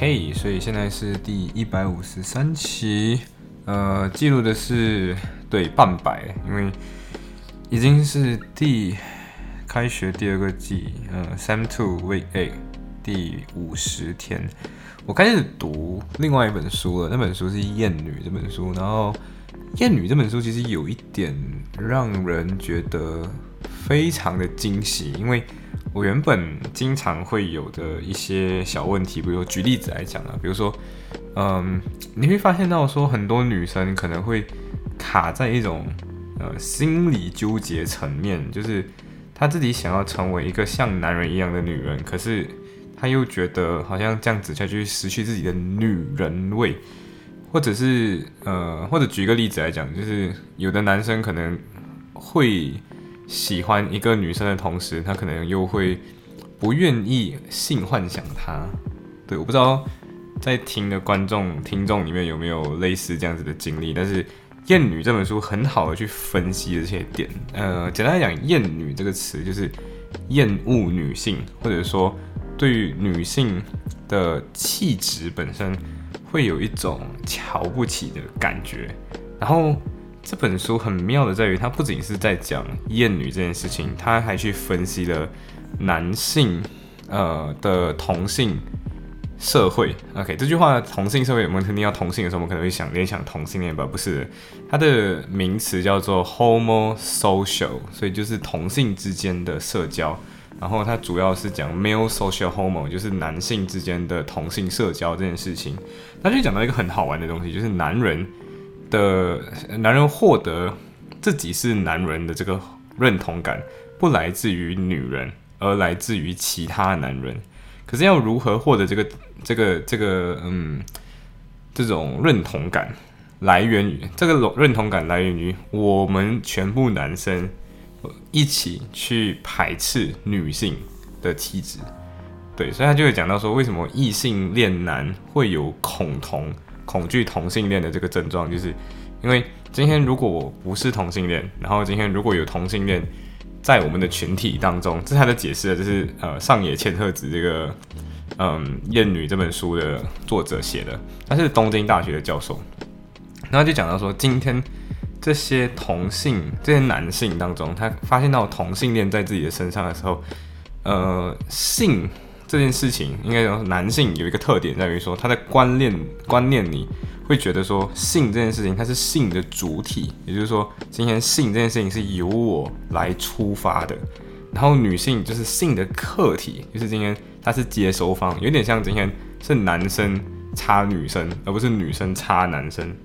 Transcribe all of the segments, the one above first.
嘿所以现在是第一百五十三期，呃，记录的是对半百，因为已经是第开学第二个季，呃，Sem Two Week Eight 第五十天，我开始读另外一本书了，那本书是《艳女》这本书，然后《艳女》这本书其实有一点让人觉得非常的惊喜，因为。我原本经常会有的一些小问题，比如举例子来讲啊，比如说，嗯，你会发现到说很多女生可能会卡在一种呃心理纠结层面，就是她自己想要成为一个像男人一样的女人，可是她又觉得好像这样子下去失去自己的女人味，或者是呃，或者举一个例子来讲，就是有的男生可能会。喜欢一个女生的同时，他可能又会不愿意性幻想她。对，我不知道在听的观众、听众里面有没有类似这样子的经历。但是《厌女》这本书很好的去分析这些点。呃，简单来讲，“厌女”这个词就是厌恶女性，或者说对于女性的气质本身会有一种瞧不起的感觉。然后。这本书很妙的在于，它不仅是在讲厌女这件事情，它还去分析了男性呃的同性社会。OK，这句话同性社会，我们肯定要同性的时候，我们可能会想联想同性恋吧？不是，它的名词叫做 homosocial，所以就是同性之间的社交。然后它主要是讲 male social homo，就是男性之间的同性社交这件事情。它就讲到一个很好玩的东西，就是男人。的男人获得自己是男人的这个认同感，不来自于女人，而来自于其他男人。可是要如何获得这个这个这个嗯这种认同感，来源于这个认同感来源于我们全部男生一起去排斥女性的气质。对，所以他就会讲到说，为什么异性恋男会有恐同。恐惧同性恋的这个症状，就是因为今天如果我不是同性恋，然后今天如果有同性恋在我们的群体当中，这是他的解释，这是呃上野千鹤子这个嗯《艳女》这本书的作者写的，他是东京大学的教授，然后就讲到说，今天这些同性这些男性当中，他发现到同性恋在自己的身上的时候，呃性。这件事情应该说，男性有一个特点在于说，他的观念观念里会觉得说，性这件事情它是性的主体，也就是说，今天性这件事情是由我来出发的，然后女性就是性的客体，就是今天她是接收方，有点像今天是男生插女生，而不是女生插男生。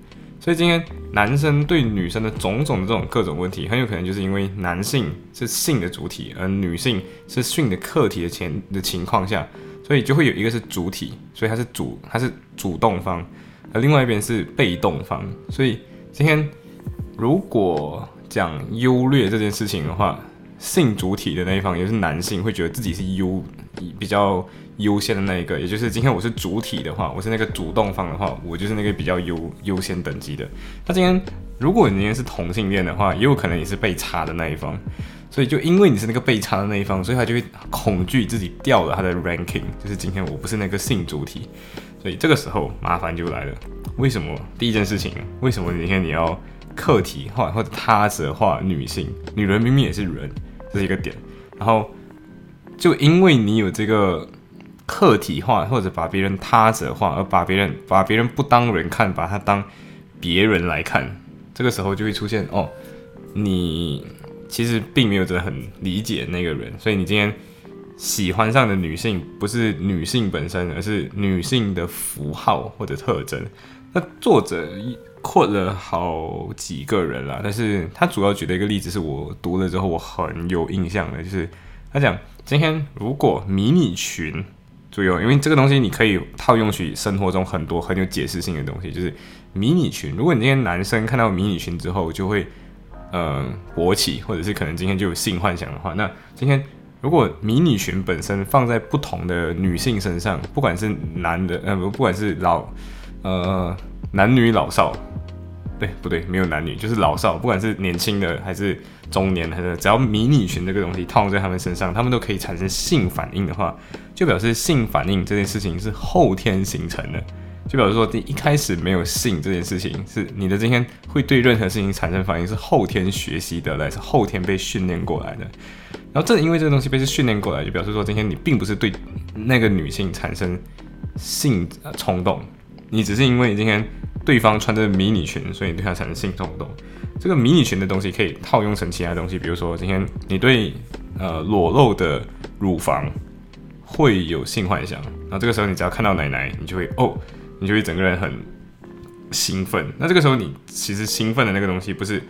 所以今天男生对女生的种种的这种各种问题，很有可能就是因为男性是性的主体，而女性是性的客体的前的情况下，所以就会有一个是主体，所以他是主，他是主动方，而另外一边是被动方。所以今天如果讲优劣这件事情的话，性主体的那一方也就是男性，会觉得自己是优比较。优先的那一个，也就是今天我是主体的话，我是那个主动方的话，我就是那个比较优优先等级的。那今天如果你今天是同性恋的话，也有可能你是被插的那一方，所以就因为你是那个被插的那一方，所以他就会恐惧自己掉了他的 ranking，就是今天我不是那个性主体，所以这个时候麻烦就来了。为什么？第一件事情，为什么今天你要客体化或者他者化女性？女人明明也是人，这是一个点。然后就因为你有这个。客体化或者把别人他者化，而把别人把别人不当人看，把他当别人来看，这个时候就会出现哦，你其实并没有真的很理解那个人，所以你今天喜欢上的女性不是女性本身，而是女性的符号或者特征。那作者扩了好几个人啦，但是他主要举的一个例子是我读了之后我很有印象的，就是他讲今天如果迷你裙。注意哦，因为这个东西你可以套用去生活中很多很有解释性的东西，就是迷你裙。如果你今天男生看到迷你裙之后就会嗯勃起，或者是可能今天就有性幻想的话，那今天如果迷你裙本身放在不同的女性身上，不管是男的呃不不管是老呃男女老少，对不对？没有男女，就是老少，不管是年轻的还是。中年还是只要迷你裙这个东西套在他们身上，他们都可以产生性反应的话，就表示性反应这件事情是后天形成的。就表示说，你一开始没有性这件事情，是你的今天会对任何事情产生反应，是后天学习得来，是后天被训练过来的。然后正因为这个东西被是训练过来，就表示说，今天你并不是对那个女性产生性冲动，你只是因为你今天对方穿着迷你裙，所以你对他产生性冲动。这个迷你裙的东西可以套用成其他东西，比如说今天你对呃裸露的乳房会有性幻想，那这个时候你只要看到奶奶，你就会哦，你就会整个人很兴奋。那这个时候你其实兴奋的那个东西不是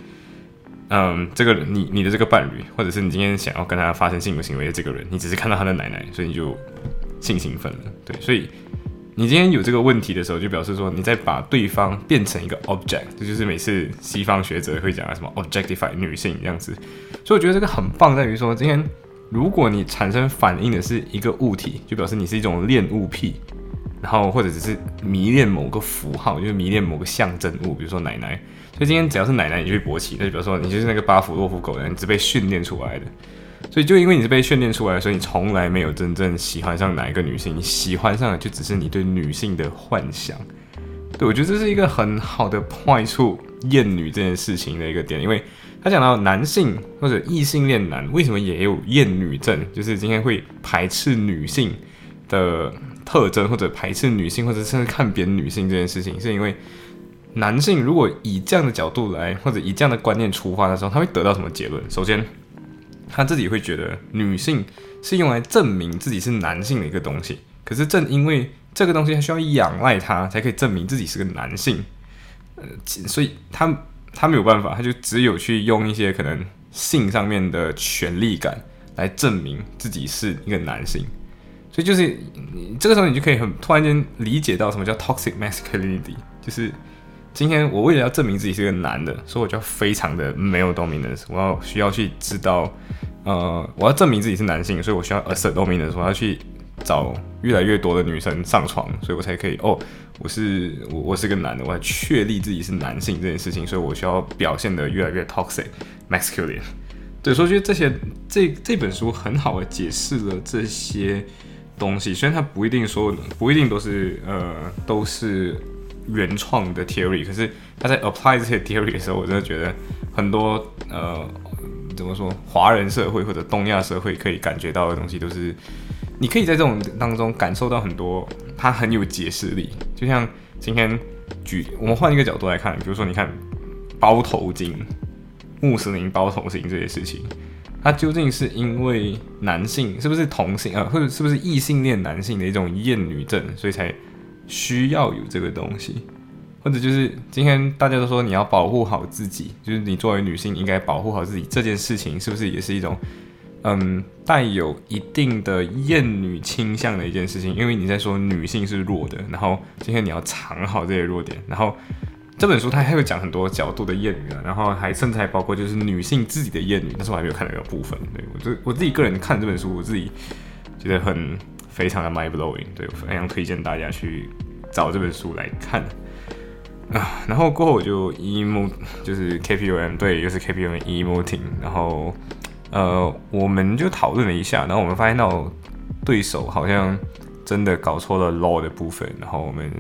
嗯这个你你的这个伴侣，或者是你今天想要跟他发生性行为的这个人，你只是看到他的奶奶，所以你就性兴奋了。对，所以。你今天有这个问题的时候，就表示说你在把对方变成一个 object，这就是每次西方学者会讲的什么 objectify 女性这样子。所以我觉得这个很棒，在于说今天如果你产生反应的是一个物体，就表示你是一种恋物癖，然后或者只是迷恋某个符号，就是迷恋某个象征物，比如说奶奶。所以今天只要是奶奶，你就会勃起，那就比如说你就是那个巴甫洛夫狗人，只被训练出来的。所以，就因为你是被训练出来的，所以你从来没有真正喜欢上哪一个女性，你喜欢上的就只是你对女性的幻想。对我觉得这是一个很好的坏处，厌女这件事情的一个点，因为他讲到男性或者异性恋男为什么也有厌女症，就是今天会排斥女性的特征，或者排斥女性，或者甚至看扁女性这件事情，是因为男性如果以这样的角度来，或者以这样的观念出发的时候，他会得到什么结论？首先。他自己会觉得女性是用来证明自己是男性的一个东西，可是正因为这个东西，他需要仰赖他才可以证明自己是个男性，呃，所以他他没有办法，他就只有去用一些可能性上面的权利感来证明自己是一个男性，所以就是你这个时候你就可以很突然间理解到什么叫 toxic masculinity，就是。今天我为了要证明自己是个男的，所以我就非常的没有 dominance。我要需要去知道，呃，我要证明自己是男性，所以我需要 assert dominance。我要去找越来越多的女生上床，所以我才可以哦，我是我我是个男的，我要确立自己是男性这件事情，所以我需要表现的越来越 toxic masculine。对，所以觉得这些这这本书很好的解释了这些东西，虽然它不一定说不一定都是呃都是。原创的 theory，可是他在 apply 这些 theory 的时候，我真的觉得很多呃，怎么说，华人社会或者东亚社会可以感觉到的东西，都是你可以在这种当中感受到很多，它很有解释力。就像今天举，我们换一个角度来看，比如说你看包头巾、穆斯林包头巾这些事情，它究竟是因为男性是不是同性啊，或者是不是异性恋男性的一种厌女症，所以才。需要有这个东西，或者就是今天大家都说你要保护好自己，就是你作为女性应该保护好自己这件事情，是不是也是一种嗯带有一定的厌女倾向的一件事情？因为你在说女性是弱的，然后今天你要藏好这些弱点，然后这本书它还会讲很多角度的厌女啊，然后还甚至还包括就是女性自己的厌女，但是我还没有看到有部分。对我自我自己个人看这本书，我自己觉得很。非常的 mind blowing，对我非常推荐大家去找这本书来看啊。然后过后我就 emo，就是 K P M，对，又是 K P U M emoting。然后呃，我们就讨论了一下，然后我们发现到对手好像真的搞错了 law 的部分。然后我们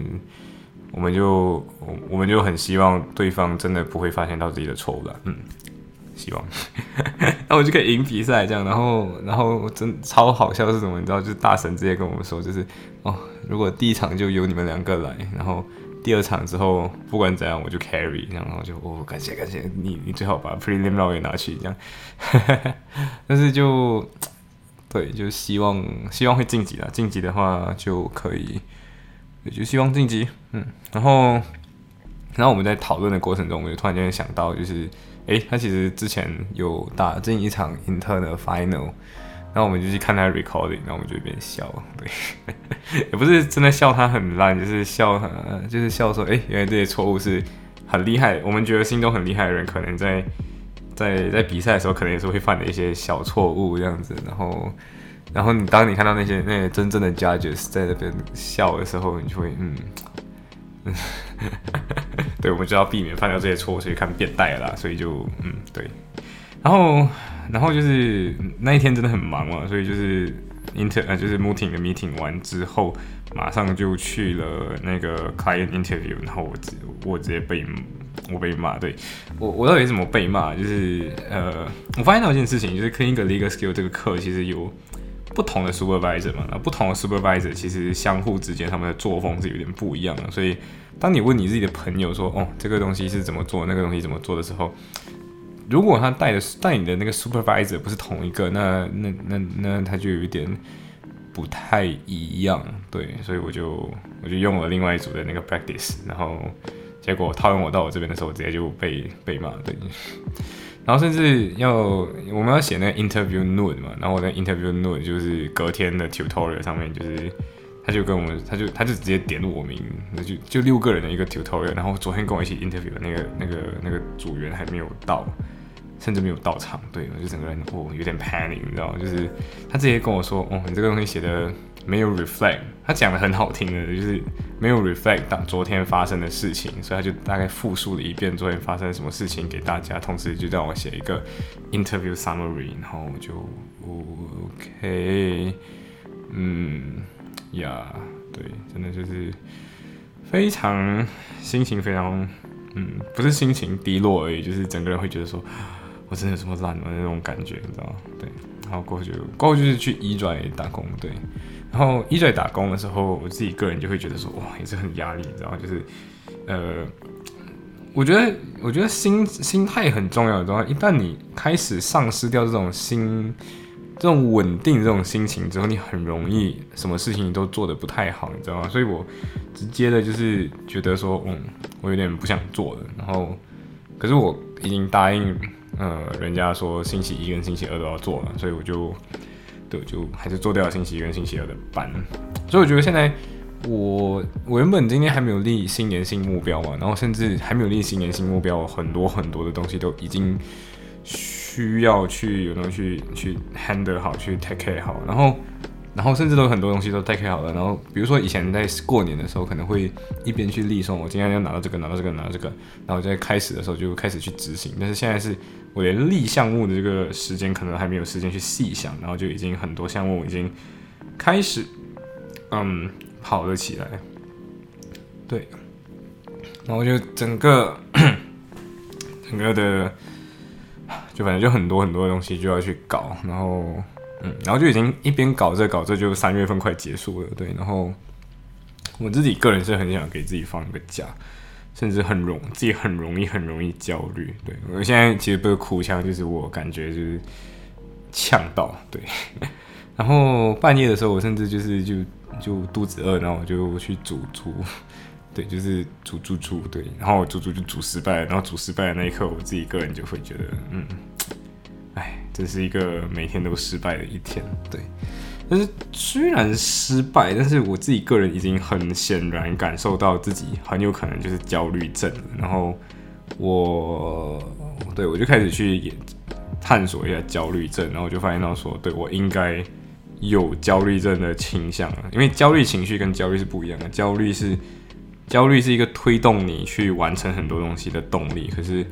我们就我们就很希望对方真的不会发现到自己的错误了，嗯。希望，那我就可以赢比赛这样，然后，然后真超好笑是什么？你知道，就是大神直接跟我们说，就是哦，如果第一场就由你们两个来，然后第二场之后不管怎样我就 carry，然后就哦，感谢感谢你，你最好把 preliminary 拿去这样，但是就对，就希望希望会晋级了，晋级的话就可以，就希望晋级，嗯，然后，然后我们在讨论的过程中，我就突然间想到，就是。诶，他其实之前有打进一场 Inter 的 final，然后我们就去看他 recording，然后我们就一边笑，对，也不是真的笑他很烂，就是笑他，就是笑说，哎，原来这些错误是很厉害，我们觉得心中很厉害的人，可能在在在比赛的时候，可能也是会犯的一些小错误这样子。然后，然后你当你看到那些那些真正的 judges 在那边笑的时候，你就会，嗯，对，我们就要避免犯掉这些错误，所以看变态啦，所以就，嗯，对。然后，然后就是那一天真的很忙嘛，所以就是 inter 呃就是 meeting 的 meeting 完之后，马上就去了那个 client interview，然后我直我直接被我被骂，对我我到底怎么被骂？就是呃，我发现到一件事情，就是 clean 个 legal skill 这个课其实有不同的 supervisor 嘛，那不同的 supervisor 其实相互之间他们的作风是有点不一样的，所以当你问你自己的朋友说，哦，这个东西是怎么做，那个东西怎么做的时候。如果他带的带你的那个 supervisor 不是同一个，那那那那他就有一点不太一样，对，所以我就我就用了另外一组的那个 practice，然后结果套用我到我这边的时候，我直接就被被骂，对，然后甚至要我们要写那个 interview note 嘛，然后我那 interview note 就是隔天的 tutorial 上面，就是他就跟我们，他就他就直接点我名，那就就六个人的一个 tutorial，然后昨天跟我一起 interview 的那个那个那个组员还没有到。甚至没有到场，对我就整个人哦有点 panic，你知道吗就是他直接跟我说，哦，你这个东西写的没有 reflect，他讲的很好听的，就是没有 reflect 到昨天发生的事情，所以他就大概复述了一遍昨天发生什么事情给大家，同时就让我写一个 interview summary，然后就 OK，嗯呀，对，真的就是非常心情非常，嗯，不是心情低落而已，就是整个人会觉得说。我真的这么烂的那种感觉，你知道吗？对，然后过后就过后就是去一拽打工，对，然后一在打工的时候，我自己个人就会觉得说，哇，也是很压力，你知道？就是，呃，我觉得我觉得心心态很重要，你知道吗？一旦你开始丧失掉这种心这种稳定这种心情之后，你很容易什么事情都做得不太好，你知道吗？所以我直接的就是觉得说，嗯，我有点不想做了，然后可是我已经答应。呃，人家说星期一跟星期二都要做了，所以我就，对，就还是做掉星期一跟星期二的班。所以我觉得现在我我原本今天还没有立新年新目标嘛，然后甚至还没有立新年新目标，很多很多的东西都已经需要去有东西去去 handle 好，去 take care 好，然后。然后甚至都很多东西都 take 好了，然后比如说以前在过年的时候，可能会一边去立送，我今天要拿到这个，拿到这个，拿到这个，然后在开始的时候就开始去执行。但是现在是我连立项目的这个时间可能还没有时间去细想，然后就已经很多项目已经开始嗯跑了起来。对，然后就整个整个的就反正就很多很多东西就要去搞，然后。嗯，然后就已经一边搞这搞这，就三月份快结束了，对。然后我自己个人是很想给自己放一个假，甚至很容自己很容易很容易焦虑，对我现在其实不是哭腔，就是我感觉就是呛到，对。然后半夜的时候，我甚至就是就就肚子饿，然后我就去煮猪，对，就是煮猪猪，对。然后煮猪就煮失败，然后煮失败的那一刻，我自己个人就会觉得，嗯。哎，这是一个每天都失败的一天，对。但是虽然失败，但是我自己个人已经很显然感受到自己很有可能就是焦虑症了。然后我，对我就开始去探索一下焦虑症，然后我就发现到说，对我应该有焦虑症的倾向了。因为焦虑情绪跟焦虑是不一样的，焦虑是焦虑是一个推动你去完成很多东西的动力，可是。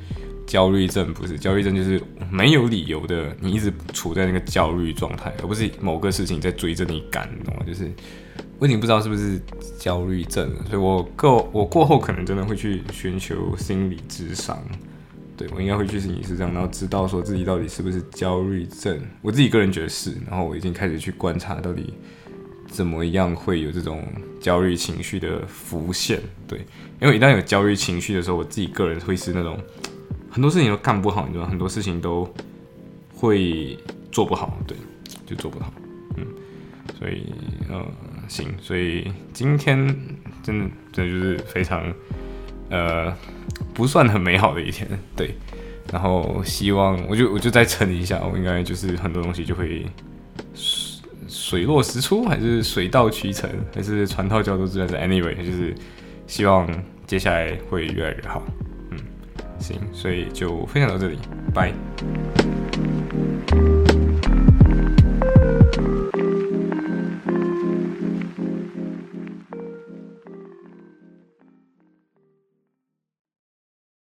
焦虑症不是焦虑症，就是没有理由的，你一直处在那个焦虑状态，而不是某个事情在追着你赶，懂吗？就是我已经不知道是不是焦虑症了，所以我过我过后可能真的会去寻求心理智商，对我应该会去心理智商，然后知道说自己到底是不是焦虑症。我自己个人觉得是，然后我已经开始去观察到底怎么样会有这种焦虑情绪的浮现，对，因为一旦有焦虑情绪的时候，我自己个人会是那种。很多事情都干不好，你知道，很多事情都会做不好，对，就做不好，嗯，所以呃，行，所以今天真的真的就是非常呃不算很美好的一天，对，然后希望我就我就再撑一下，我应该就是很多东西就会。水落石出，还是水到渠成，还是船到桥头自然直？Anyway，就是希望接下来会越来越好。行所以就分享到这里拜。